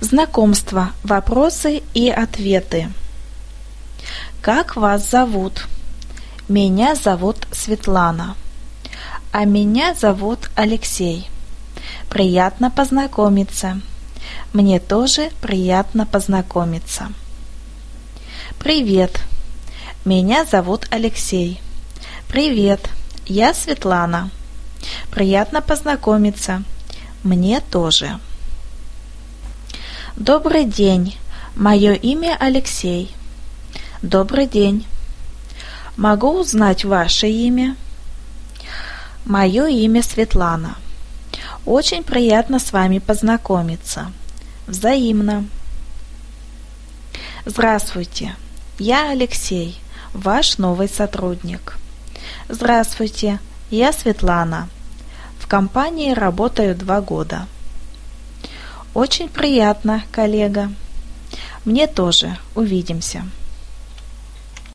Знакомство, вопросы и ответы. Как вас зовут? Меня зовут Светлана. А меня зовут Алексей. Приятно познакомиться. Мне тоже приятно познакомиться. Привет. Меня зовут Алексей. Привет. Я Светлана. Приятно познакомиться. Мне тоже. Добрый день. Мое имя Алексей. Добрый день. Могу узнать ваше имя? Мое имя Светлана. Очень приятно с вами познакомиться. Взаимно. Здравствуйте. Я Алексей, ваш новый сотрудник. Здравствуйте. Я Светлана. В компании работаю два года. Очень приятно, коллега. Мне тоже. Увидимся.